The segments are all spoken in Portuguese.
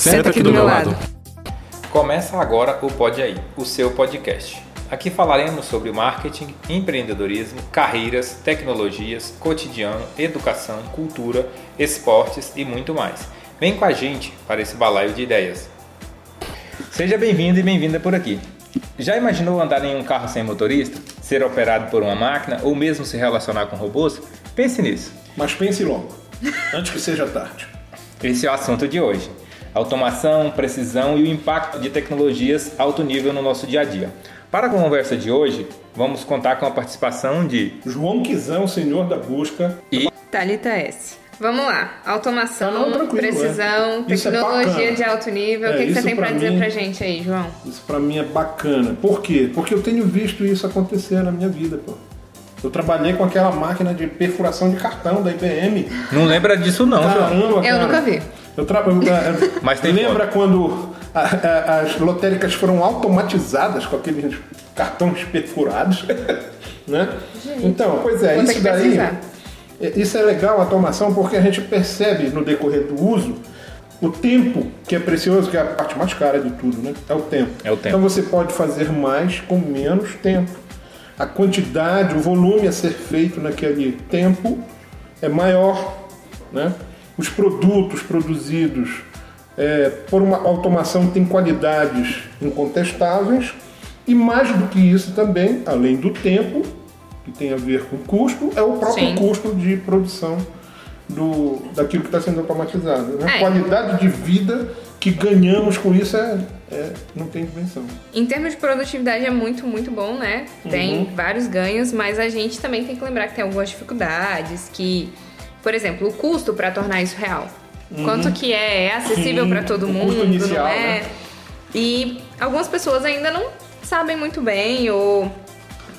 Senta aqui do meu lado. Começa agora o Pode Aí, o seu podcast. Aqui falaremos sobre marketing, empreendedorismo, carreiras, tecnologias, cotidiano, educação, cultura, esportes e muito mais. Vem com a gente para esse balaio de ideias. Seja bem-vindo e bem-vinda por aqui. Já imaginou andar em um carro sem motorista, ser operado por uma máquina ou mesmo se relacionar com robôs? Pense nisso. Mas pense logo, antes que seja tarde. Esse é o assunto de hoje. Automação, precisão e o impacto de tecnologias alto nível no nosso dia a dia. Para a conversa de hoje, vamos contar com a participação de João Quizão, senhor da busca. e Thalita S. Vamos lá. Automação, Ah, não, tranquilo, precisão, é. É tecnologia bacana. de alto nível. É, o que, que você isso tem pra pra dizer mim- pra gente aí, João? Isso pra mim é bacana. Por quê? Porque eu tenho visto isso acontecer na minha vida, pô. Eu trabalhei com aquela máquina de perfuração de cartão da IBM. não lembra disso não, João. Caramba, Eu cara. vi. Eu trabalho. Mas tem Lembra quando a- a- as lotéricas foram automatizadas com aqueles cartões perfurados? né? Então, pois é, ter isso daí. é- Isso é legal a automação porque a gente percebe no decorrer do uso o tempo que é precioso, que é a parte mais cara de tudo, né? É o tempo. É o tempo. Então você pode fazer mais com menos tempo. A quantidade, o volume a ser feito naquele tempo é maior, né? Os produtos produzidos é, por uma automação têm qualidades incontestáveis e mais do que isso também, além do tempo, que tem a ver com custo, é o próprio Sim. custo de produção do, daquilo que está sendo automatizado. Né? É. A qualidade de vida que ganhamos com isso é, é- não tem dimensão. Em termos de produtividade é muito, muito bom, né? Tem Uhum. vários ganhos, mas a gente também tem que lembrar que tem algumas dificuldades, que, por exemplo, o custo pra tornar isso real. Quanto que é? É acessível pra todo mundo, custo inicial, não é? né? E algumas pessoas ainda não sabem muito bem ou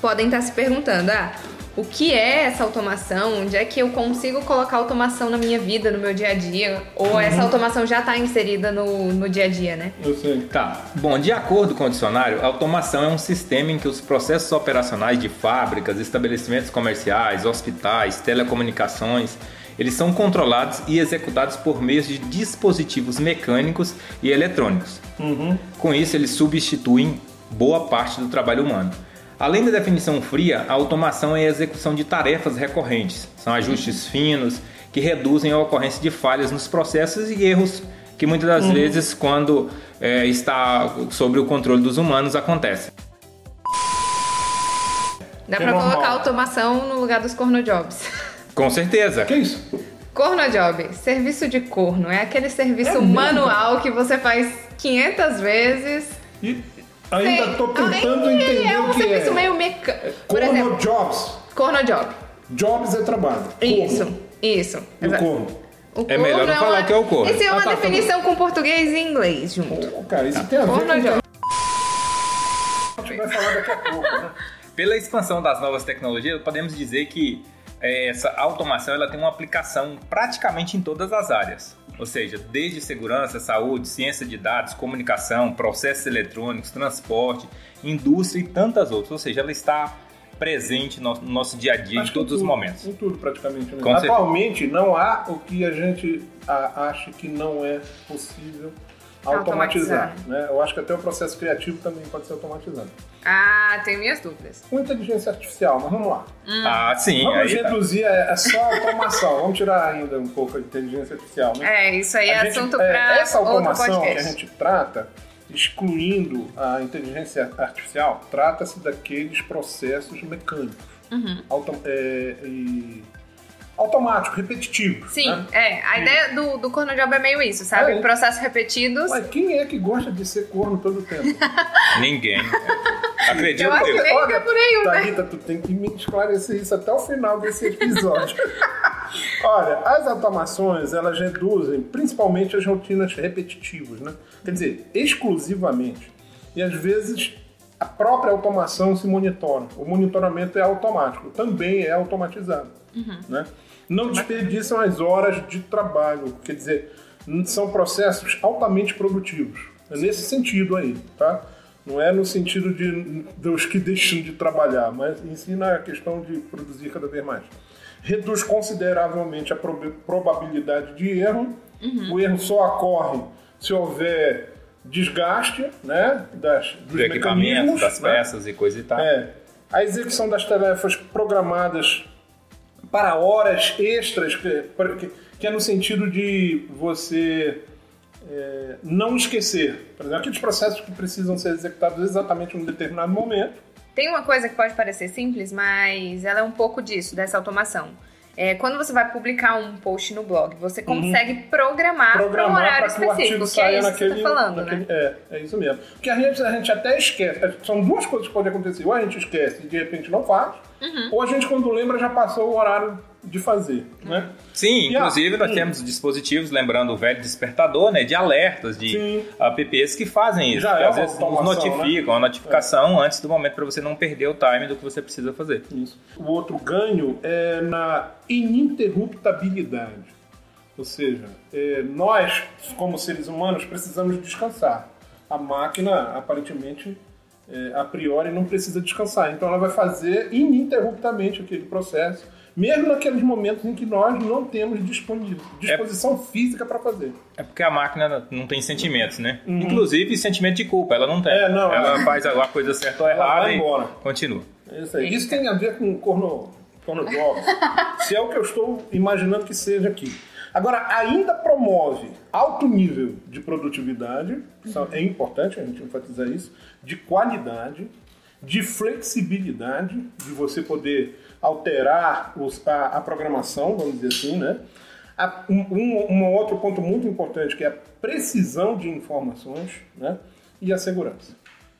podem estar se perguntando, ah, o que é essa automação? Onde é que eu consigo colocar automação na minha vida, no meu dia a dia? Ou essa Uhum. automação já está inserida no, no dia a dia, né? Eu sei. Tá. Bom, de acordo com o dicionário, a automação é um sistema em que os processos operacionais de fábricas, estabelecimentos comerciais, hospitais, telecomunicações, eles são controlados e executados por meios de dispositivos mecânicos e eletrônicos. Com isso, eles substituem boa parte do trabalho humano. Além da definição fria, a automação é a execução de tarefas recorrentes. São ajustes finos que reduzem a ocorrência de falhas nos processos e erros que muitas das vezes, quando é, está sob o controle dos humanos, acontecem. Dá é normal. colocar automação no lugar dos cornojobs. Com certeza. Que isso? Cornojob, serviço de corno. É aquele serviço É mesmo? manual que você faz 500 vezes. E ainda estou tentando Aí, entender é um o que serviço é. meio mecânico. Corno exemplo, jobs. cornojob. Jobs é trabalho. Corno. Isso, isso. E o corno? O É melhor não uma- falar que é o corno. Isso é Ah, uma tá, tá definição com português e inglês junto. Pô, Cara, isso tem a ver com o que Cornojob. a gente vai falar daqui a pouco, né? Pela expansão das novas tecnologias, podemos dizer que é, essa automação ela tem uma aplicação praticamente em todas as áreas. Ou seja, desde segurança, saúde, ciência de dados, comunicação, processos eletrônicos, transporte, indústria e tantas outras. Ou seja, ela está presente no no nosso dia a dia Acho em que todos os tudo, momentos. Em tudo, praticamente. Né? Atualmente, não há o que a gente acha que não é possível automatizar. Automatizar. Né? Eu acho que até o processo criativo também pode ser automatizado. Ah, tenho minhas dúvidas. Com inteligência artificial, mas vamos lá. Ah, sim. Vamos Aí tá. reduzir, é, é só automação. vamos tirar ainda um pouco a inteligência artificial. Né? É, isso aí é A gente- assunto é, pra Essa outro automação que a gente trata, excluindo a inteligência artificial, trata-se daqueles processos mecânicos. Uhum. Auto, é, e automáticos, repetitivos. Sim, né? é. A ideia do, do cornojob é meio isso, sabe? É. Processos repetidos. Mas quem é que gosta de ser corno todo o tempo? Ninguém. Acredito Eu acho eu. que nem fica por aí, né? Thalita, tu tem que me esclarecer isso até o final desse episódio. Olha, as automações, elas reduzem principalmente as rotinas repetitivas, né? Quer dizer, exclusivamente. E às vezes a própria automação se monitora. O monitoramento é automático, também é automatizado. Né? Não desperdiçam as horas de trabalho, quer dizer, são processos altamente produtivos. É nesse sentido aí, tá? Não é no sentido de dos que deixam de trabalhar, mas ensina a questão de produzir cada vez mais. Reduz consideravelmente a prob- probabilidade de erro. O erro só ocorre se houver desgaste né, das, dos Do mecanismos, das né? peças e coisa e tal. É, a execução das tarefas programadas para horas extras, que, que- é no sentido de você é, não esquecer. Por exemplo, aqueles processos que precisam ser executados exatamente em um determinado momento. Tem uma coisa que pode parecer simples, mas ela é um pouco disso, dessa automação. É, quando você vai publicar um post no blog, você consegue programar, para um Uhum. horário para que específico, artigo que é isso naquele. que você tá falando, naquele né? É, é isso mesmo. Porque a gente, a gente até esquece. São duas coisas que podem acontecer. Ou a gente esquece e de repente não faz, Uhum. ou a gente, quando lembra, já passou o horário de fazer. Né? Sim, E, inclusive nós hum. temos dispositivos, lembrando o velho despertador, né, de alertas, de Sim. apps que fazem isso, Já que é às vezes nos né? notificam, a notificação antes do momento para você não perder o time do que você precisa fazer. Isso. O outro ganho é na ininterruptabilidade. Ou seja, é, nós, como seres humanos, precisamos descansar. A máquina, aparentemente, é, a priori, não precisa descansar. Então, ela vai fazer ininterruptamente aquele processo, mesmo naqueles momentos em que nós não temos disposição física para fazer. É porque a máquina não tem sentimentos, né? Inclusive sentimento de culpa, ela não tem. Uhum. É, não, ela é. faz a coisa certa ou errada vai e embora. continua. É Isso, aí. Isso tem a ver com corno, corno se é o que eu estou imaginando que seja aqui. Agora, ainda promove alto nível de produtividade, isso é importante a gente enfatizar isso, de qualidade, de flexibilidade, de você poder alterar os- a, a programação, vamos dizer assim, né? A- um, um, outro ponto muito importante que é a precisão de informações, né? E a segurança.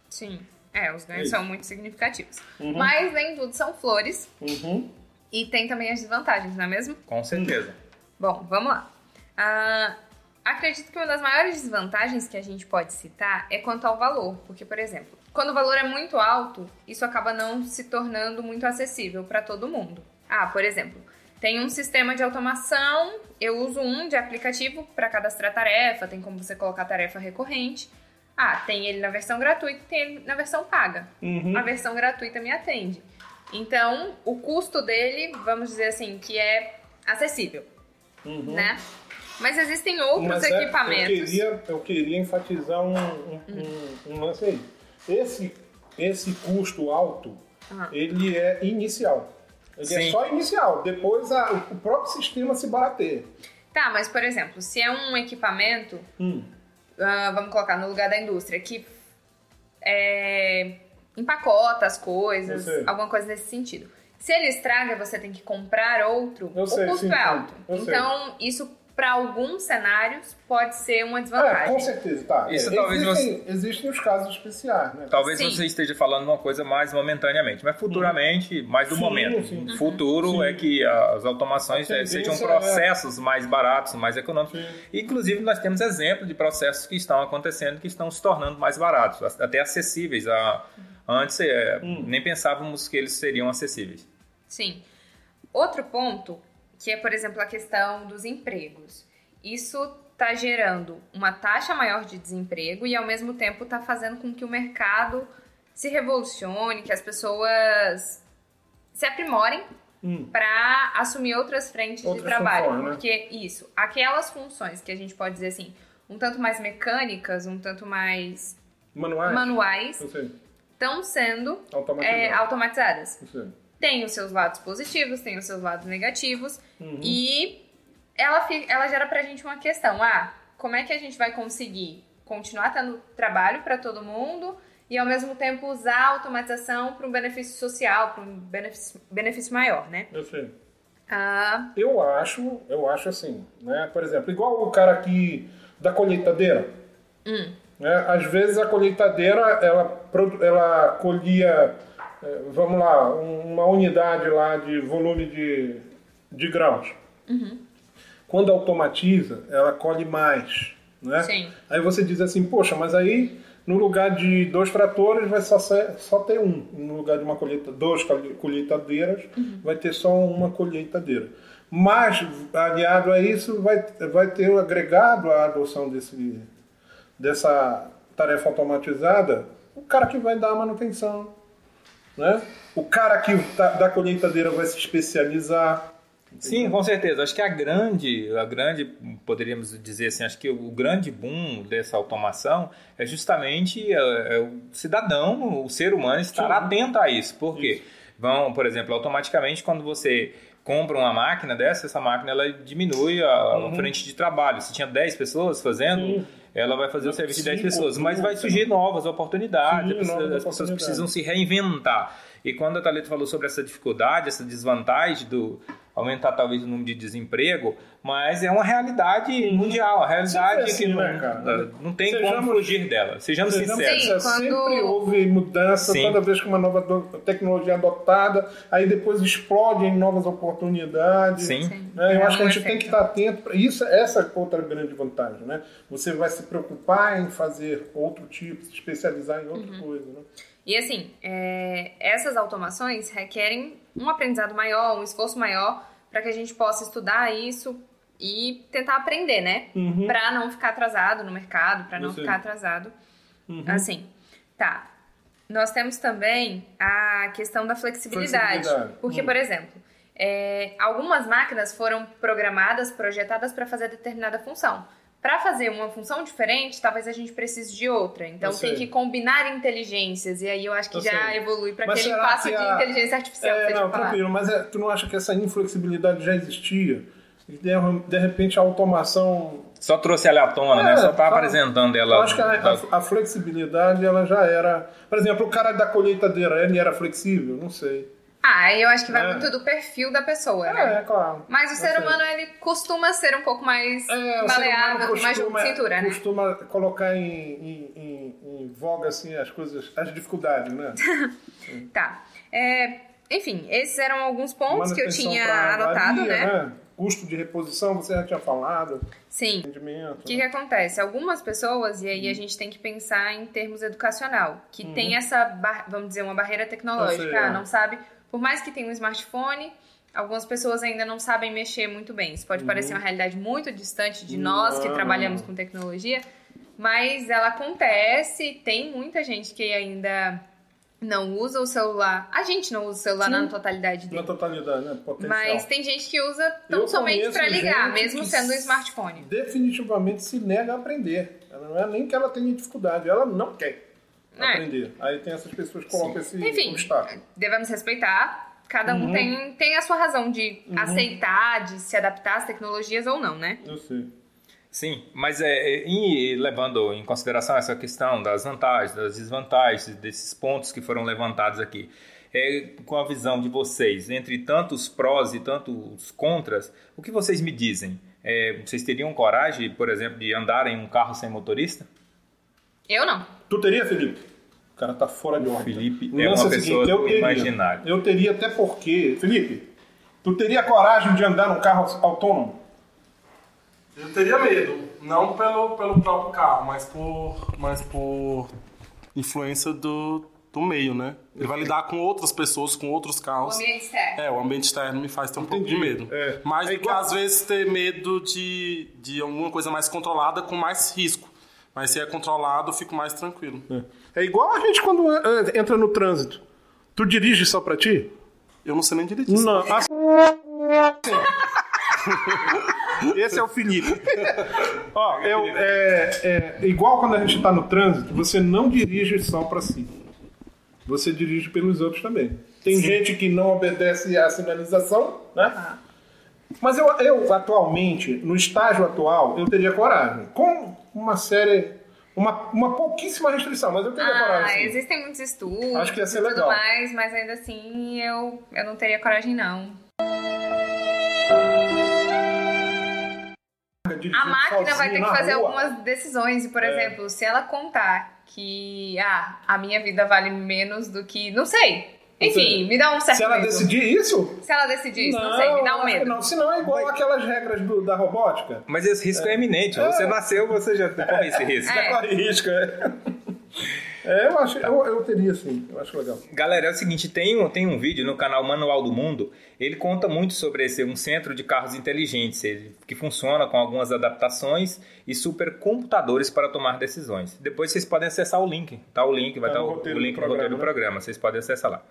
Sim. É, os ganhos Isso. são muito significativos. Mas nem tudo são flores. Uhum. E tem também as desvantagens, não é mesmo? Com certeza. Bom, vamos lá. Ah, acredito que uma das maiores desvantagens que a gente pode citar é quanto ao valor. Porque, por exemplo, quando o valor é muito alto, isso acaba não se tornando muito acessível para todo mundo. Ah, por exemplo, tem um sistema de automação, eu uso um de aplicativo para cadastrar tarefa, tem como você colocar tarefa recorrente. Ah, tem ele na versão gratuita, tem ele na versão paga. Uhum. A versão gratuita me atende. Então, o custo dele, vamos dizer assim, que é acessível, né? Mas existem outros Mas é, equipamentos. eu, queria, eu queria enfatizar um, um, um- um lance aí. Esse, esse custo alto, Aham. ele é inicial. Ele é Sim. só inicial. Depois a- o próprio sistema se barateia. Tá, mas por exemplo, se é um equipamento, Hum. ah, vamos colocar no lugar da indústria, que é, empacota as coisas, alguma coisa nesse sentido. Se ele estraga, você tem que comprar outro, Eu o sei, custo sim, é alto. Eu sei. então, isso para alguns cenários pode ser uma É, desvantagem. com certeza, tá. Isso É, talvez existem, existem os casos especiais, né? Talvez Sim. você esteja falando uma coisa mais momentaneamente, mas futuramente, mais do Sim, momento. sim. Futuro Sim. é que as automações eh, sejam tendência processos mais baratos, mais econômicos. Sim. Inclusive, nós temos exemplos de processos que estão acontecendo que estão se tornando mais baratos, até acessíveis. A... Antes, eh, Hum. nem pensávamos que eles seriam acessíveis. Sim. Outro ponto, que é, por exemplo, a questão dos empregos. Isso está gerando uma taxa maior de desemprego e, ao mesmo tempo, está fazendo com que o mercado se revolucione, que as pessoas se aprimorem Hum. para assumir outras frentes Outras de trabalho. funções, né? Porque isso, aquelas funções que a gente pode dizer assim, um tanto mais mecânicas, um tanto mais Manuais? manuais, estão sendo é, automatizadas. Tem os seus lados positivos, tem os seus lados negativos. Uhum. E ela, fi- ela gera pra gente uma questão. Ah, como é que a gente vai conseguir continuar tendo trabalho para todo mundo e ao mesmo tempo usar a automatização para um benefício social, para um benefício, benefício maior, né? Eu sei. Ah, Eu acho, eu acho assim, né? Por exemplo, igual o cara aqui da colheitadeira. Hum. Né? Às vezes a colheitadeira, ela, ela colhia, vamos lá, um- uma unidade lá de volume de, de grãos. Uhum. Quando automatiza, ela colhe mais, né? Sim. Aí você diz assim, poxa, mas aí no lugar de dois tratores vai só, ser- só ter um. No lugar de uma colheita, duas colhe- colheitadeiras, vai ter só uma colheitadeira. Mas, aliado a isso, vai, vai ter o agregado à adoção desse, dessa tarefa automatizada, o cara que vai dar a manutenção. Né? O cara que tá- da colheitadeira vai se especializar. Sim, com certeza. Acho que a grande, a grande, poderíamos dizer assim, acho que o grande boom dessa automação é justamente é, é o cidadão, o ser humano estar Sim. atento a isso. Por quê? Isso. Vão, por exemplo, automaticamente quando você compra uma máquina dessa, essa máquina ela diminui a, uhum. frente de trabalho. Se tinha 10 pessoas fazendo, Sim. Ela vai fazer o serviço de 10 pessoas. Mas vai surgir novas oportunidades, Sim, novas as pessoas precisam se reinventar. E quando a Thalita falou sobre essa dificuldade, essa desvantagem do aumentar talvez o número de desemprego, mas é uma realidade mundial, a realidade assim, que não, né, não tem sejamos, como fugir dela. Sejamos, sejamos sinceros. Sim, quando... Sempre houve mudança, Sim. toda vez que uma nova tecnologia é adotada, aí depois explode em novas oportunidades. Sim. Né? Eu é acho que a gente tem que estar atento para isso. Essa é outra grande vantagem, né? Você vai se preocupar em fazer outro tipo, se especializar em outra uhum. coisa, né? E assim, é, essas automações requerem um aprendizado maior, um esforço maior, para que a gente possa estudar isso e tentar aprender, né? Uhum. Para não ficar atrasado no mercado, para não ficar atrasado. Uhum. Assim, tá. Nós temos também a questão da flexibilidade. flexibilidade. Porque, uhum. por exemplo, é, algumas máquinas foram programadas, projetadas para fazer determinada função para fazer uma função diferente, talvez a gente precise de outra. Então tem que combinar inteligências. E aí eu acho que eu já sei. evolui para aquele passo de a... inteligência artificial. É, não, tranquilo, mas é, tu não acha que essa inflexibilidade já existia? E de, de repente a automação. Só trouxe ela à tona, é, né? Só tá apresentando ela. Eu acho que a, a, a, flexibilidade ela já era. Por exemplo, o cara da colheitadeira, ele era flexível? Não sei. Ah, eu acho que vai é. muito do perfil da pessoa, é, né? É, claro. Mas o ser humano, ele costuma ser um pouco mais é, maleável, costuma, mais de cintura, né? costuma colocar em, em, em, em, voga, assim, as coisas, as dificuldades, né? tá. É, enfim, esses eram alguns pontos que eu tinha anotado, né? né? Custo de reposição, você já tinha falado. Sim. O que, né? que acontece? Algumas pessoas, e aí a gente tem que pensar em termos educacional, que uhum. tem essa, vamos dizer, uma barreira tecnológica, sei, ah, não sabe por mais que tenha um smartphone, algumas pessoas ainda não sabem mexer muito bem. Isso pode uhum. parecer uma realidade muito distante de nós que trabalhamos com tecnologia, mas ela acontece. Tem muita gente que ainda não usa o celular. A gente não usa o celular Sim, na totalidade dele. Na totalidade, né? Potencial. Mas tem gente que usa tão somente para ligar, mesmo sendo um smartphone. Definitivamente se nega a aprender. Ela não é nem que ela tenha dificuldade, ela não quer é. aprender. Aí tem essas pessoas que colocam esse Enfim, obstáculo. Devemos respeitar. Cada um uhum. tem, tem a sua razão de uhum. aceitar, de se adaptar às tecnologias ou não, né? Eu sei. Sim, mas é, e levando em consideração essa questão das vantagens, das desvantagens, desses pontos que foram levantados aqui, é, com a visão de vocês, entre tantos prós e tantos contras, o que vocês me dizem? É, vocês teriam coragem, por exemplo, de andar em um carro sem motorista? Eu não. Tu teria, Felipe? O cara tá fora de ordem. Felipe é uma pessoa eu teria, imaginária. Eu teria até porque... Felipe, tu teria coragem de andar num carro autônomo? Eu teria medo. Não pelo, pelo próprio carro, mas por, mas por influência do, do meio, né? Ele vai lidar com outras pessoas, com outros carros. O ambiente externo. É, o ambiente externo me faz ter um Entendi. pouco de medo. É. Mas é igual... às vezes ter medo de, de alguma coisa mais controlada com mais risco. Mas se é controlado, eu fico mais tranquilo. É, é igual a gente quando entra no trânsito. Tu dirige só pra ti? Eu não sei nem dirigir. Não. Assim... Esse é o Felipe. Ó, eu, é, é, igual quando a gente tá no trânsito, você não dirige só pra si. Você dirige pelos outros também. Tem Sim. gente que não obedece à sinalização, né? Ah. Mas eu, eu, atualmente, no estágio atual, eu teria coragem. Com uma série. Uma, uma pouquíssima restrição, mas eu teria ah, coragem. Ah, existem muitos estudos. Acho que ia ser legal. Mais, mas ainda assim eu, eu não teria coragem, não. A máquina vai ter que fazer rua. algumas decisões. E, por é. exemplo, se ela contar que ah, a minha vida vale menos do que. Não sei. Enfim, me dá um certo Se ela medo. decidir isso? Se ela decidir isso, não, não sei, me dá um medo. Não, senão é igual Mas... aquelas regras do, da robótica. Mas esse risco é, é iminente. É. Você nasceu, você já corre esse risco. Já corre risco, é. É, eu acho, eu, eu teria sim, eu acho legal. Galera, é o seguinte, tem um, tem um vídeo no canal Manual do Mundo, ele conta muito sobre esse um centro de carros inteligentes, ele, que funciona com algumas adaptações e supercomputadores para tomar decisões. Depois vocês podem acessar o link, tá o link, vai tá estar o, o link no roteiro do programa, vocês podem acessar lá.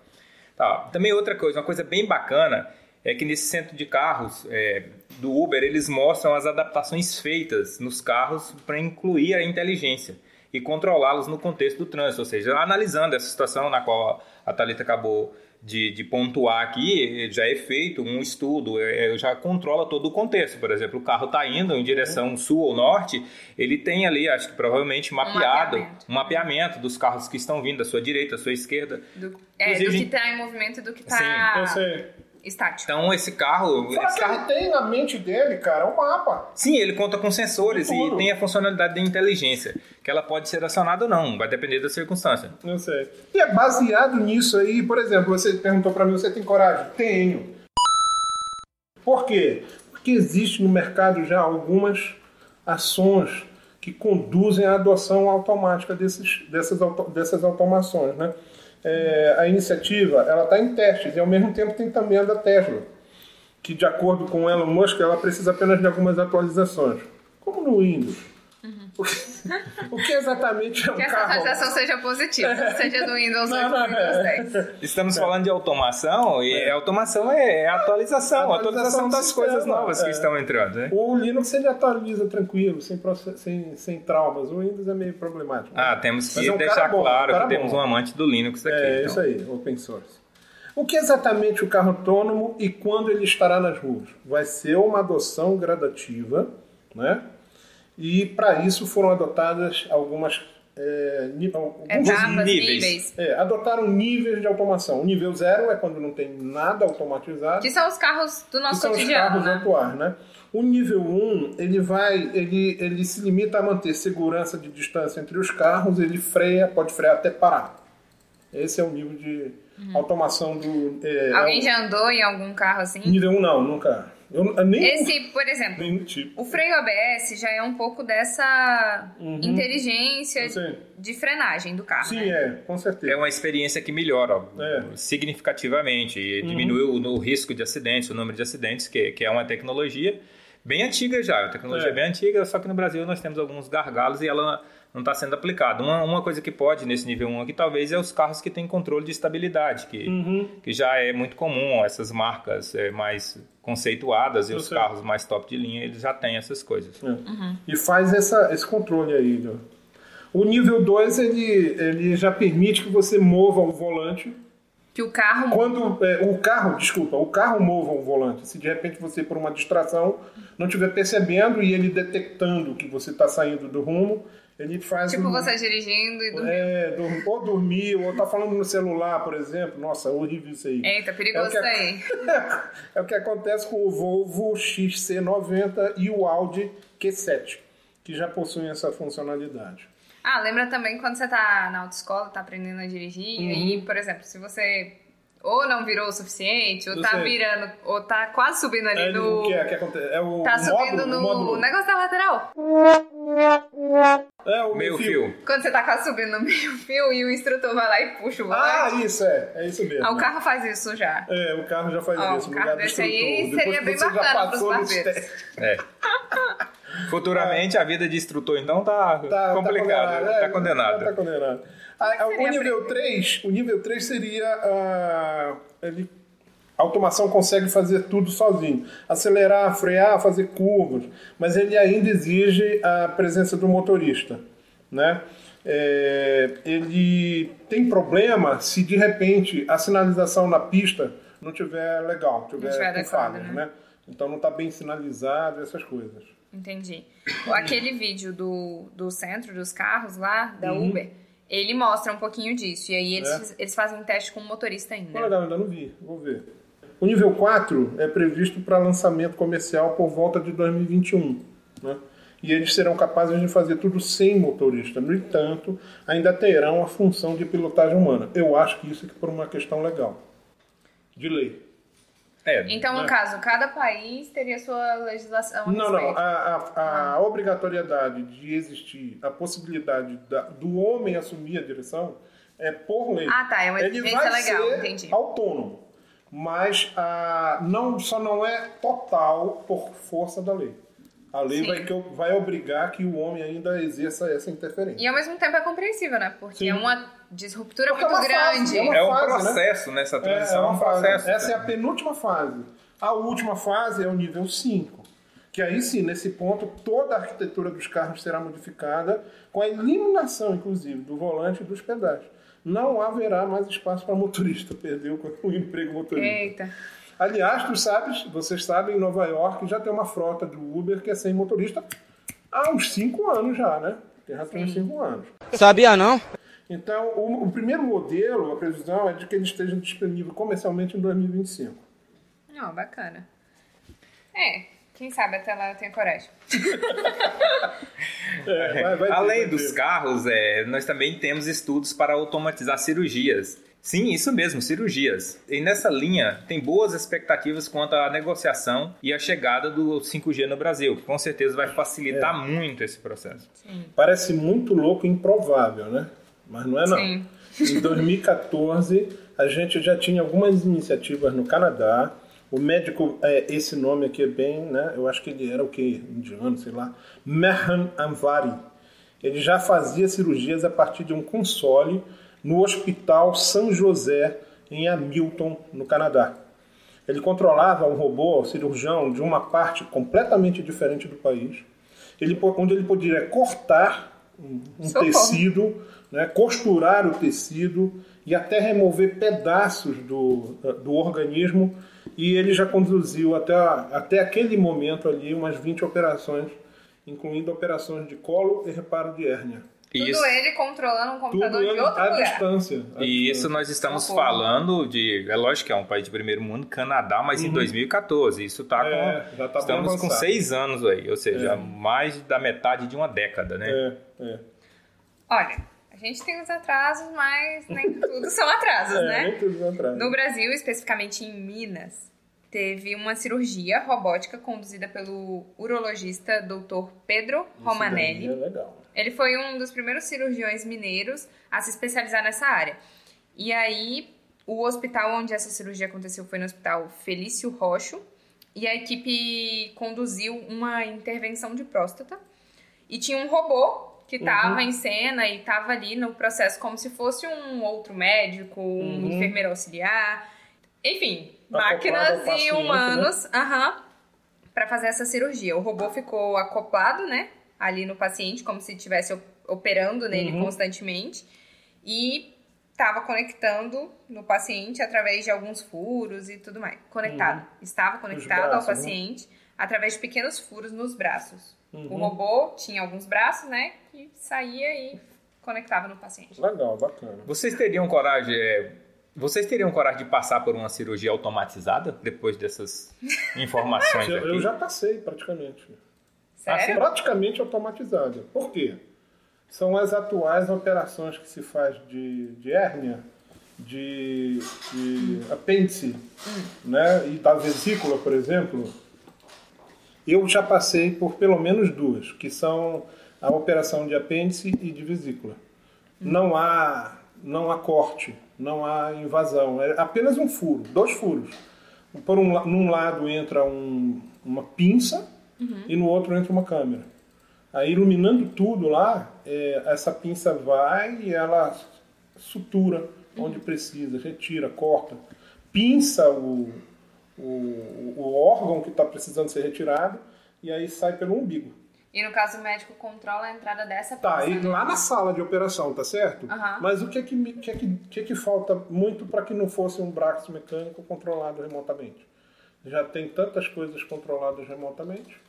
Tá, também outra coisa, uma coisa bem bacana é que nesse centro de carros é, do Uber, eles mostram as adaptações feitas nos carros para incluir a inteligência e controlá-los no contexto do trânsito, ou seja, analisando essa situação na qual a Thalita acabou de, de, pontuar aqui, já é feito um estudo, é, já controla todo o contexto. Por exemplo, o carro está indo em direção sul ou norte, ele tem ali, acho que provavelmente mapeado, um mapeamento, um mapeamento dos carros que estão vindo da sua direita, da sua esquerda. Do, é, do que está em movimento e do que está estático. Então esse carro. Fala esse carro ele tem na mente dele, cara, um mapa. Sim, ele conta com sensores e tem a funcionalidade da inteligência, que ela pode ser acionada ou não, vai depender da circunstância. Eu sei. E é baseado nisso aí, por exemplo, você perguntou para mim, você tem coragem? Tenho. Por quê? Porque existe no mercado já algumas ações que conduzem à adoção automática desses, dessas, dessas automações, né? É, a iniciativa ela está em testes e ao mesmo tempo tem também a da Tesla, que de acordo com Elon Musk ela precisa apenas de algumas atualizações, como no Windows. Uhum. O, que, exatamente é um que carro? Que essa atualização seja positiva, seja do Windows 8 ou Windows 10. Estamos é. falando de automação e é. automação é, é atualização, atualização, atualização das sistema, coisas novas que é. estão entrando. Né? O Linux ele atualiza tranquilo, sem, sem, sem traumas. O Windows é meio problemático. Né? Ah, temos que um deixar bom, claro que temos um amante do Linux aqui. É então. isso aí, open source. O que é exatamente o carro autônomo e quando ele estará nas ruas? Vai ser uma adoção gradativa, né? E para isso foram adotadas algumas é, Etapas, níveis. É, adotaram níveis de automação. O nível zero é quando não tem nada automatizado. Que são os carros do nosso que cotidiano. São os carros né? atuais, né? O nível 1, um, ele vai, ele, ele se limita a manter segurança de distância entre os carros, ele freia, pode frear até parar. Esse é o nível de uhum. automação do. É, Alguém é, já andou em algum carro assim? Nível 1 um, não, nunca. Eu, eu nem, Esse, por exemplo, tipo. o freio ABS já é um pouco dessa uhum. inteligência de frenagem do carro. Sim, né? é, com certeza. É uma experiência que melhora é. significativamente e uhum. diminui o, o, risco de acidentes, o número de acidentes, que, que é uma tecnologia bem antiga já. A tecnologia é. bem antiga, só que no Brasil nós temos alguns gargalos e ela não está sendo aplicado. Uma, uma coisa que pode nesse nível 1 aqui, talvez, é os carros que têm controle de estabilidade, que, uhum. que já é muito comum, essas marcas é, mais conceituadas e Eu os sei. carros mais top de linha, eles já têm essas coisas. É. Uhum. E faz essa, esse controle aí. Né? O nível 2, ele, ele já permite que você mova o volante que o carro. Quando é, o carro, desculpa, o carro mova o volante. Se de repente você, por uma distração, não estiver percebendo e ele detectando que você está saindo do rumo, faz. Tipo um, você dirigindo e dormindo. É, ou dormir, ou tá falando no celular, por exemplo. Nossa, horrível isso aí. Eita, perigoso é isso aí. é o que acontece com o Volvo XC90 e o Audi Q7, que já possuem essa funcionalidade. Ah, lembra também quando você tá na autoescola, tá aprendendo a dirigir, uhum. e por exemplo, se você ou não virou o suficiente, ou tá virando, ou tá quase subindo ali é, no. O que é? que acontece? É o tá subindo módulo, no negócio da lateral. É o meio fio. fio. Quando você tá quase subindo no meio fio e o instrutor vai lá e puxa o volante. Ah, isso é. É isso mesmo. Ah, o carro faz isso já. É, o carro já faz oh, isso. O carro desse aí seria bem bacana pros barbeiros. É. Futuramente a vida de instrutor então tá, tá complicada, tá condenada. Tá condenado. Tá condenado. o nível 3, o nível 3 seria uh, ele a automação consegue fazer tudo sozinho. Acelerar, frear, fazer curvas, mas ele ainda exige a presença do motorista. Né? É, ele tem problema se de repente a sinalização na pista não tiver legal, tiver, tiver com falhas, né? né? Então não está bem sinalizado, essas coisas. Entendi. Aquele vídeo do, do centro dos carros lá, da uhum. Uber, ele mostra um pouquinho disso. E aí eles, é. eles fazem um teste com o motorista ainda. Legal, ainda não vi, vou ver. O nível 4 é previsto para lançamento comercial por volta de 2021. Né? E eles serão capazes de fazer tudo sem motorista. No entanto, ainda terão a função de pilotagem humana. Eu acho que isso é por uma questão legal. De lei. É, então, no né? caso, cada país teria sua legislação. Não, não. A, a, a ah. obrigatoriedade de existir a possibilidade da, do homem assumir a direção é por lei. Ah, tá. É uma exigência legal, entendi. Autônomo mas ah, não, só não é total por força da lei. A lei vai, que, vai obrigar que o homem ainda exerça essa interferência. E ao mesmo tempo é compreensível, né? Porque Sim. é uma disruptura Porque muito é uma grande. Fase, é, é, um né? processo né? nessa transição. É, é um processo. Essa é a penúltima fase. A última fase é o nível 5, que aí sim, nesse ponto, toda a arquitetura dos carros será modificada com a eliminação, inclusive, do volante e dos pedais. Não haverá mais espaço para motorista, perdeu o emprego motorista. Eita. Aliás, tu sabes, vocês sabem, em Nova York já tem uma frota do Uber que é sem motorista há uns 5 anos já, né? Tem uns 5 anos. Sabia não? Então, o, o primeiro modelo, a previsão é de que ele esteja disponível comercialmente em 2025. Ó, bacana. É, quem sabe até lá eu tenho coragem. É, vai- vai Além dos ter. carros, é, nós também temos estudos para automatizar cirurgias. Sim, isso mesmo, cirurgias. E nessa linha, tem boas expectativas quanto à negociação e à chegada do 5G no Brasil, que com certeza vai facilitar É. muito esse processo. Parece muito louco e improvável, né? Mas não é não. Sim. Em 2014, a gente já tinha algumas iniciativas no Canadá. O médico, é, esse nome aqui é bem, né? Eu acho que ele era o que? Indiano, sei lá. Mehan Anvari. Ele já fazia cirurgias a partir de um console no Hospital São José, em Hamilton, no Canadá. Ele controlava um robô cirurgião de uma parte completamente diferente do país, ele, onde ele poderia cortar um, um tecido, né, costurar o tecido e até remover pedaços do, do organismo. E ele já conduziu até, até aquele momento ali umas 20 operações, incluindo operações de colo e reparo de hérnia. Tudo Isso. ele controlando um Tudo computador de ele outro à lugar. distância. à E isso distância. nós estamos falando de. É lógico que é um país de primeiro mundo, Canadá, mas em 2014. Isso tá com. Uhum. É, já tá estamos com seis anos aí, ou seja, É. mais da metade de uma década, né? É, é. Olha, gente tem os atrasos, mas nem tudo são atrasos, É, né? nem tudo vai atrás. No Brasil, especificamente em Minas, teve uma cirurgia robótica conduzida pelo urologista Dr. Pedro Isso Romanelli. É legal. Ele foi um dos primeiros cirurgiões mineiros a se especializar nessa área. E aí, o hospital onde essa cirurgia aconteceu foi no Hospital Felício Rocho. E a equipe conduziu uma intervenção de próstata. E tinha um robô que estava em cena e estava ali no processo como se fosse um outro médico, um Uhum. enfermeiro auxiliar. Enfim, máquinas e né? humanos aham, para fazer essa cirurgia. O robô ficou acoplado, né? Ali no paciente, como se estivesse op- operando nele Uhum. constantemente. E estava conectando no paciente através de alguns furos e tudo mais. Conectado. Estava conectado braços, ao né? paciente através de pequenos furos nos braços. O Uhum. robô tinha alguns braços, né? Que saía e conectava no paciente. Legal, bacana. Vocês teriam coragem. é, Vocês teriam coragem de passar por uma cirurgia automatizada depois dessas informações Eu, aqui? eu já passei praticamente. Sério? Praticamente automatizada. Por quê? São as atuais operações que se faz de, de hérnia, de, de apêndice, né? E da vesícula, por exemplo. Eu já passei por pelo menos duas, que são a operação de apêndice e de vesícula. Não há, não há corte, não há invasão, é apenas um furo, dois furos. Por um, num lado entra um- uma pinça e no outro entra uma câmera. Aí iluminando tudo lá, é, essa pinça vai e ela sutura onde precisa, retira, corta, pinça o, o, o órgão que está precisando ser retirado e aí sai pelo umbigo. E no caso, o médico controla a entrada dessa Tá, pinça. e lá na sala de operação, tá certo? Aham. Mas o que é que, que, é que, que é que falta muito para que não fosse um braço mecânico controlado remotamente? Já tem tantas coisas controladas remotamente.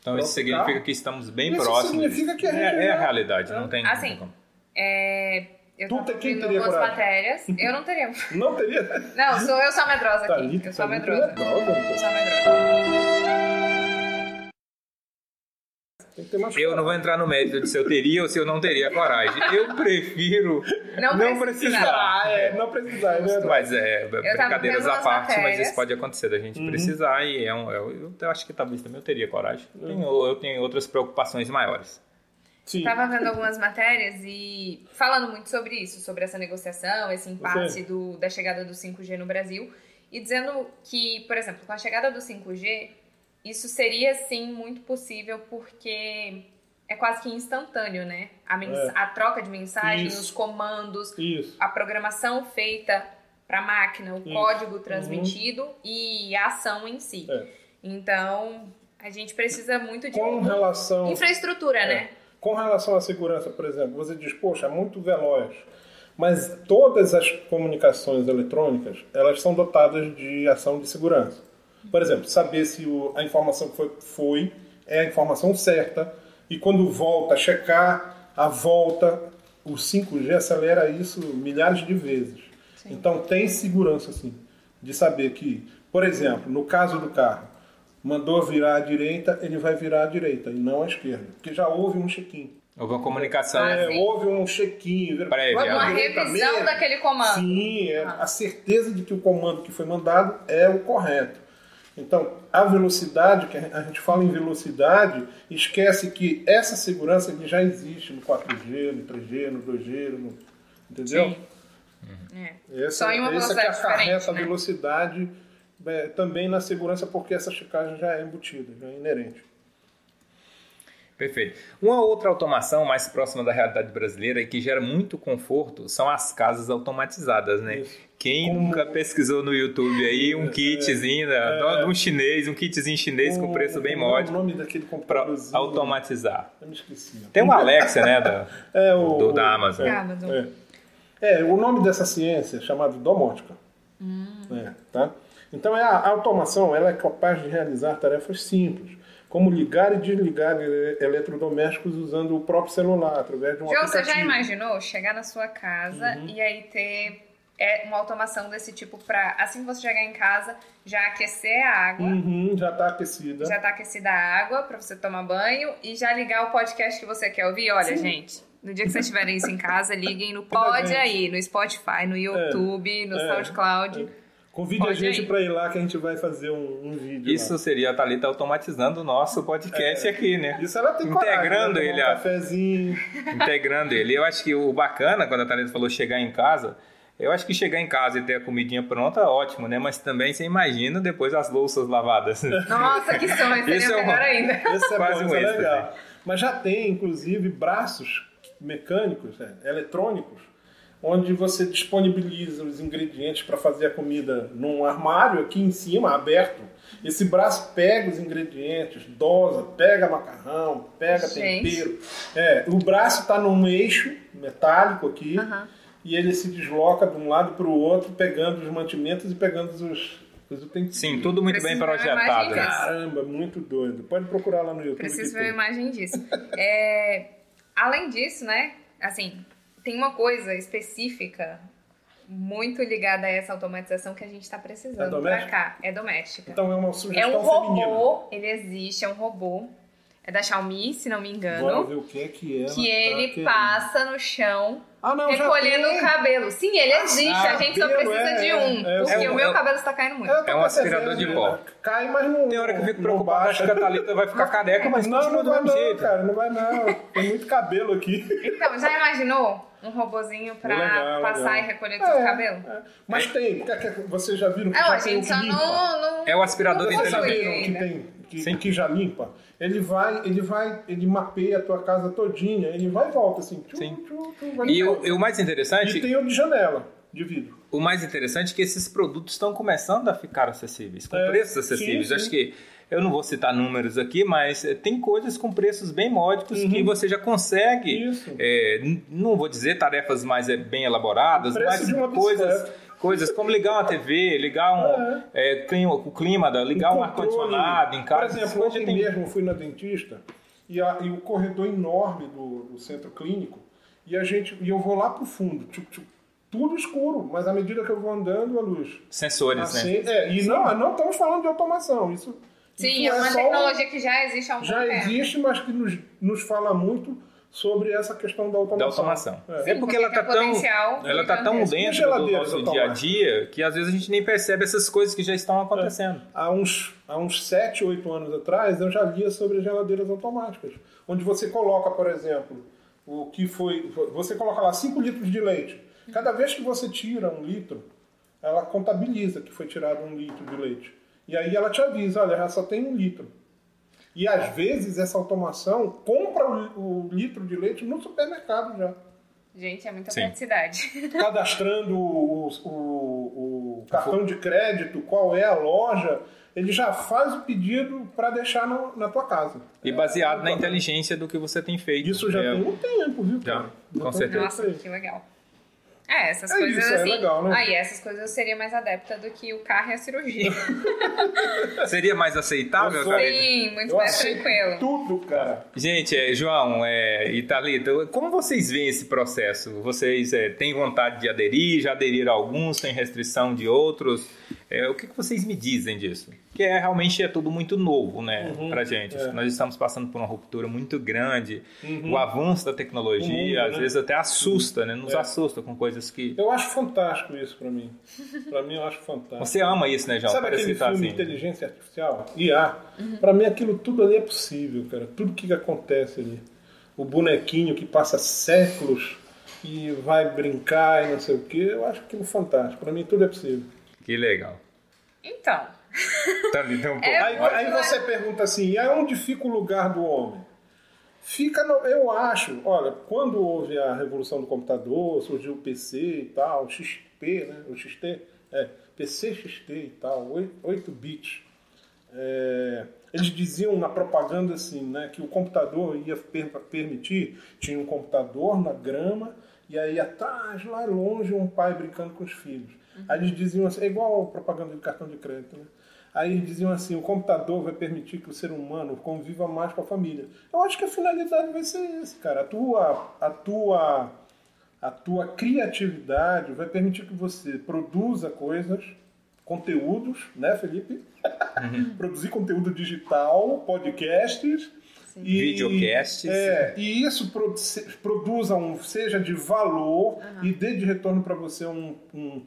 Então isso significa tá? que estamos bem Isso próximos. significa que a gente é, é a realidade, não tem. não Assim, tem como. É, eu Tu tem- quem teria coragem? matérias. Eu não teria. Não teria. Não, sou, eu sou a medrosa Tá aqui. ali, eu sou a tá ali, medrosa. medrosa, pô. Eu sou a medrosa. Eu não vou entrar no mérito de se eu teria ou se eu não teria coragem. Eu prefiro Não não, precisa. precisar. Ah, é, não precisar, é verdade. Mas é, brincadeiras vendo à parte, mas matérias. isso pode acontecer da gente Uhum. precisar e é um, é um- eu acho que talvez também eu teria coragem. Tenho- eu tenho outras preocupações maiores. Sim. Tava vendo algumas matérias e falando muito sobre isso, sobre essa negociação, esse impasse do, da chegada do 5G no Brasil. E dizendo que, por exemplo, com a chegada do 5G, isso seria sim muito possível porque é quase que instantâneo, né? A, É. a troca de mensagem, Isso. os comandos, Isso. a programação feita a máquina, o código transmitido e a ação em si. É. Então, a gente precisa muito de Com relação, infraestrutura, né? Com relação à segurança, por exemplo, você diz, poxa, é muito veloz. Mas todas as comunicações eletrônicas, elas são dotadas de ação de segurança. Por exemplo, saber se o- a informação que foi, foi é a informação certa e quando volta, checar a volta, o 5G acelera isso milhares de vezes. Então tem segurança sim, de saber que, por exemplo, no caso do carro, mandou virar à direita, ele vai virar à direita e não à esquerda, porque já houve um check-in. Houve uma comunicação. Ah, É, houve um check-in. Uma revisão daquele comando. Sim, é a certeza de que o comando que foi mandado é o correto. Então, a velocidade, que a gente fala em velocidade, esquece que essa segurança que já existe no 4G, no 3G, no 2G, no, entendeu? Sim. É. Essa, Só em uma essa que velocidade acarreta a diferente, né? velocidade é, também na segurança, porque essa checagem já é embutida, já é inerente. Perfeito. Uma outra automação mais próxima da realidade brasileira e que gera muito conforto são as casas automatizadas, né? Isso. Quem Como- nunca pesquisou no YouTube aí um kitzinho da- de um chinês, um kitzinho chinês com preço bem é o módico nome daquele para computadorzinho? automatizar. Eu me esqueci. Tem o Alexa, né? Da, É o do- da Amazon. É, Amazon. é. É, o nome dessa ciência é chamado domótica. É, tá? Então é a automação ela é capaz de realizar tarefas simples, como ligar e desligar ele- eletrodomésticos usando o próprio celular através de um João, você aplicativo. já imaginou chegar na sua casa Uhum. e aí ter é, uma automação desse tipo pra, assim que você chegar em casa, já aquecer a água, Uhum, já está aquecida. já tá aquecida a água pra você tomar banho e já ligar o podcast que você quer ouvir? Olha, gente, no dia que vocês tiverem isso em casa, liguem no Pod aí, no Spotify, no YouTube, no é, SoundCloud. Convide a gente para ir lá que a gente vai fazer um, um vídeo. Isso lá. seria a Thalita automatizando o nosso podcast aqui, né? Isso ela tem Integrando coragem, né? ele um cafezinho. integrando ele. Eu acho que o bacana, quando a Thalita falou chegar em casa, eu acho que chegar em casa e ter a comidinha pronta, ótimo, né? Mas também você imagina depois as louças lavadas. Nossa, que sonho, seria Isso é melhor uma- ainda. Esse é Quase bom, um isso é legal. Mas já tem, inclusive, braços mecânicos, né, eletrônicos, onde você disponibiliza os ingredientes para fazer a comida num armário aqui em cima, aberto. Esse braço pega os ingredientes, dosa, pega macarrão, pega Gente. tempero. É, o braço está num eixo metálico aqui Aham. e ele se desloca de um lado para o outro, pegando os mantimentos e pegando os. Sim, tudo muito bem Preciso uma projetado. Caramba, muito doido. Pode procurar lá no YouTube. Preciso ver uma imagem disso. É, além disso, né? Assim, tem uma coisa específica muito ligada a essa automatização que a gente está É precisando pra doméstica? cá. É doméstica. Então é uma é sugestão um robô, feminina. ele existe, é um robô. É da Xiaomi, se não me Bora engano. ver o que é que é. Que ele passa no chão Ah, não, recolhendo o cabelo. Sim, ele existe, Ah, a gente só precisa é, de é, um. é, porque é o um- meu é- cabelo está caindo muito. Tô É um aspirador percebendo, de pó. né? Cai, mas não. Tem hora que eu fico não preocupado, acho que a Thalita vai ficar careca, mas Não, não do vai não, jeito. cara, não vai não. Tem muito cabelo aqui. Então, já imaginou um robozinho pra Legal, passar legal. e recolher todo o cabelo? é. Mas tem, vocês já viram que É, já tem o que limpa? não, não. É o aspirador não viram que tem, que, Sim. que já limpa? Ele vai, ele vai, ele mapeia a tua casa todinha, ele vai e volta assim. Tchum, Sim. tchum, tchum, vai E o, e o mais E interessante, tem o de janela, de vidro. o mais interessante é que esses produtos estão começando a ficar acessíveis, com É, preços sim, acessíveis. sim. Acho que eu não vou citar números aqui, mas eh, tem coisas com preços bem módicos que você já consegue. Uhum. Isso. n- não vou dizer tarefas mais eh, bem elaboradas, mas coisas, bicicleta. coisas como ligar uma TV, ligar um, eh, clima- o clima, da- ligar um, controle. ar-condicionado em casa. Por exemplo, ontem tem- mesmo eu fui na dentista e, a- e o corredor enorme do, do centro clínico e a gente e eu vou lá pro fundo, tudo escuro, mas à medida que eu vou andando a luz. sensores, né? É, e não, não estamos falando de automação, isso Sim, isso é uma tecnologia que já existe há um já tempo. existe, mas que nos, nos fala muito sobre essa questão da automação. Da automação. É. É, Sim, porque porque ela tá um tão, ela tá tão dentro do nosso dia a dia que às vezes a gente nem percebe essas coisas que já estão acontecendo. Há uns, há uns 7, 8 anos atrás, eu já lia sobre geladeiras automáticas, onde você coloca, por exemplo, o que foi. Você coloca lá 5 litros de leite. Cada vez que você tira um litro, ela contabiliza que foi tirado um litro de leite. E aí ela te avisa, olha, já só tem um litro. E às vezes essa automação compra o, o litro de leite no supermercado já. Gente, é muita Sim. praticidade. Cadastrando o, o, cartão de crédito, qual é a loja, ele já faz o pedido para deixar no- na tua casa. E baseado na inteligência do que você tem feito. Isso já É, tem um tempo, viu? Já, cara? com certeza. Nossa, que legal. É, essas É coisas isso, é assim. legal, né? Aí, essas coisas eu seria mais adepta do que o carro e a cirurgia. Seria mais aceitável, sou- Thalita? Sim, muito Eu mais tranquilo. tudo, cara. Gente, é, João é, e Thalita, como vocês veem esse processo? Vocês é, têm vontade de aderir? Já aderiram a alguns? Tem restrição de outros? É, o que, que vocês me dizem disso? Que é, realmente é tudo muito novo, né, Uhum, pra gente. é. Nós estamos passando por uma ruptura muito grande. O avanço da tecnologia, mundo, às né? vezes até assusta, né? Nos É. assusta com coisas que... Eu acho fantástico isso pra mim. Pra mim, eu acho fantástico. Você ama isso, né, João? Sabe Parece aquele que tá filme assim. Inteligência Artificial? IA? Pra mim, aquilo tudo ali é possível, cara. Tudo que acontece ali. O bonequinho que passa séculos e vai brincar e não sei o que, eu acho aquilo fantástico. Pra mim, tudo é possível. Que legal. Então, Thalita, um pouco. É, Aí, aí você pergunta assim, e aonde fica o lugar do homem? Fica, no, eu acho, olha, quando houve a revolução do computador, surgiu o PC e tal, o XP, né? O XT, é, PC XT e tal, 8 bits. É, eles diziam na propaganda assim, né, que o computador ia per- permitir, tinha um computador na grama, e aí atrás, lá longe, um pai brincando com os filhos. Aí eles diziam assim, é igual a propaganda de cartão de crédito, né? Aí eles diziam assim, o computador vai permitir que o ser humano conviva mais com a família. Eu acho que a finalidade vai ser esse, cara. A tua, a tua, a tua criatividade vai permitir que você produza coisas, conteúdos, né, Felipe? Produzir conteúdo digital, podcasts. E, Videocasts. É, e isso produza um, seja de valor e dê de retorno para você um, um,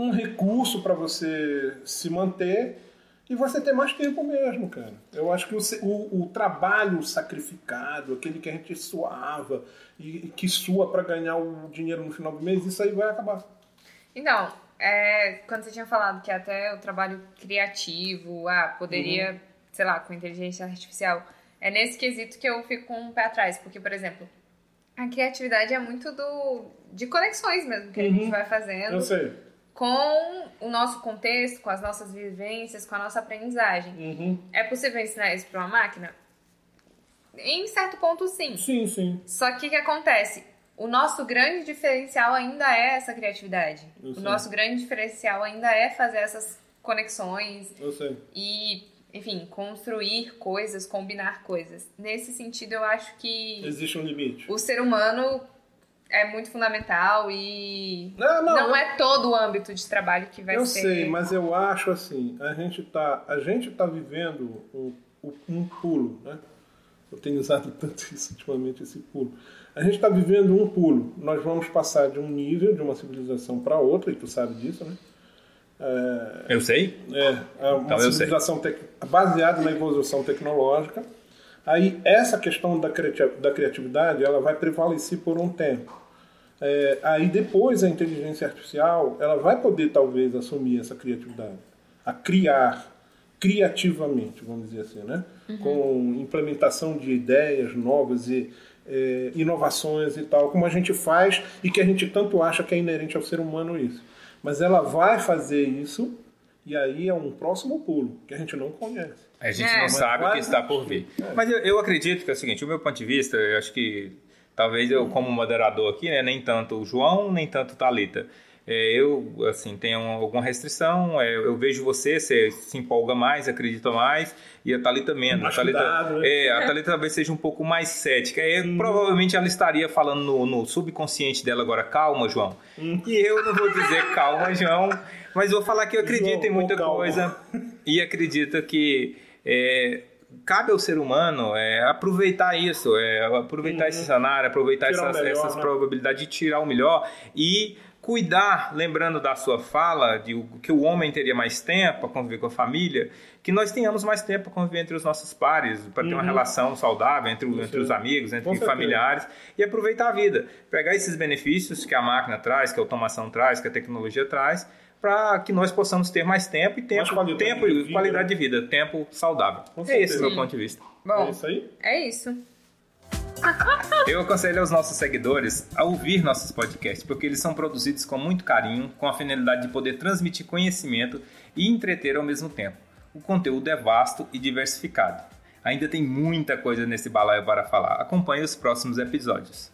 um recurso para você se manter e você ter mais tempo mesmo, cara. Eu acho que o, o, o trabalho sacrificado, aquele que a gente suava e, e que sua para ganhar o dinheiro no final do mês, isso aí vai acabar. Então, é, quando você tinha falado que até o trabalho criativo, ah, poderia, Uhum. sei lá, com inteligência artificial, é nesse quesito que eu fico com um pé atrás, porque, por exemplo, a criatividade é muito do de conexões mesmo que a gente Uhum. vai fazendo Eu sei. Com o nosso contexto, com as nossas vivências, com a nossa aprendizagem. Uhum. É possível ensinar isso para uma máquina? Em certo ponto, sim. Sim, sim. Só que o que acontece? O nosso grande diferencial ainda é essa criatividade. Eu O sei. nosso grande diferencial ainda é fazer essas conexões Eu sei. e, enfim, construir coisas, combinar coisas. Nesse sentido, eu acho que Existe um limite. o ser humano é muito fundamental e Não, não, não eu- é todo o âmbito de trabalho que vai eu ser. sei, mas eu acho assim, a gente tá, a gente tá vivendo um, um pulo, né? Eu tenho usado tanto isso ultimamente, esse pulo. A gente está vivendo um pulo. Nós vamos passar de um nível, de uma civilização para outra, e tu sabe disso, né? É, Eu sei? é, é uma Então, eu sei. civilização tec- baseada na evolução tecnológica. Aí essa questão da, criati- da criatividade ela vai prevalecer por um tempo. É, aí depois a inteligência artificial ela vai poder talvez assumir essa criatividade, a criar criativamente, vamos dizer assim, né? Com implementação de ideias novas e é, inovações e tal, como a gente faz e que a gente tanto acha que é inerente ao ser humano isso. Mas ela vai fazer isso e aí é um próximo pulo que a gente não conhece. A gente É. não sabe o que está por vir. Mas eu, eu acredito que é o seguinte, o meu ponto de vista, eu acho que talvez eu como moderador aqui, né, nem tanto o João, nem tanto o Thalita. É, eu, assim, tenho alguma restrição, é, eu vejo você, você se empolga mais, acredita mais, e a Thalita menos. A Thalita, cuidado, né? é, a Thalita talvez seja um pouco mais cética. É, Provavelmente ela estaria falando no, no subconsciente dela agora, calma, João. E eu não vou dizer calma, João, mas vou falar que eu acredito em João, muita calma. coisa e acredita que é, cabe ao ser humano é, aproveitar isso, é, aproveitar esse cenário, aproveitar Uhum. Tirar essas, melhor, essas né? probabilidades de tirar o melhor e cuidar, lembrando da sua fala, de que o homem teria mais tempo para conviver com a família, que nós tenhamos mais tempo para conviver entre os nossos pares, para ter uma relação saudável entre, o- entre os amigos, entre Uhum. Familiares e aproveitar a vida. Pegar esses benefícios que a máquina traz, que a automação traz, que a tecnologia traz, para que nós possamos ter mais tempo e tempo, qualidade tempo de e vida, qualidade de vida, tempo saudável. É esse o meu ponto de vista. Bom, É isso aí? é isso. Eu aconselho aos nossos seguidores a ouvir nossos podcasts, porque eles são produzidos com muito carinho, com a finalidade de poder transmitir conhecimento e entreter ao mesmo tempo. O conteúdo é vasto e diversificado. Ainda tem muita coisa nesse balaio para falar. Acompanhe os próximos episódios.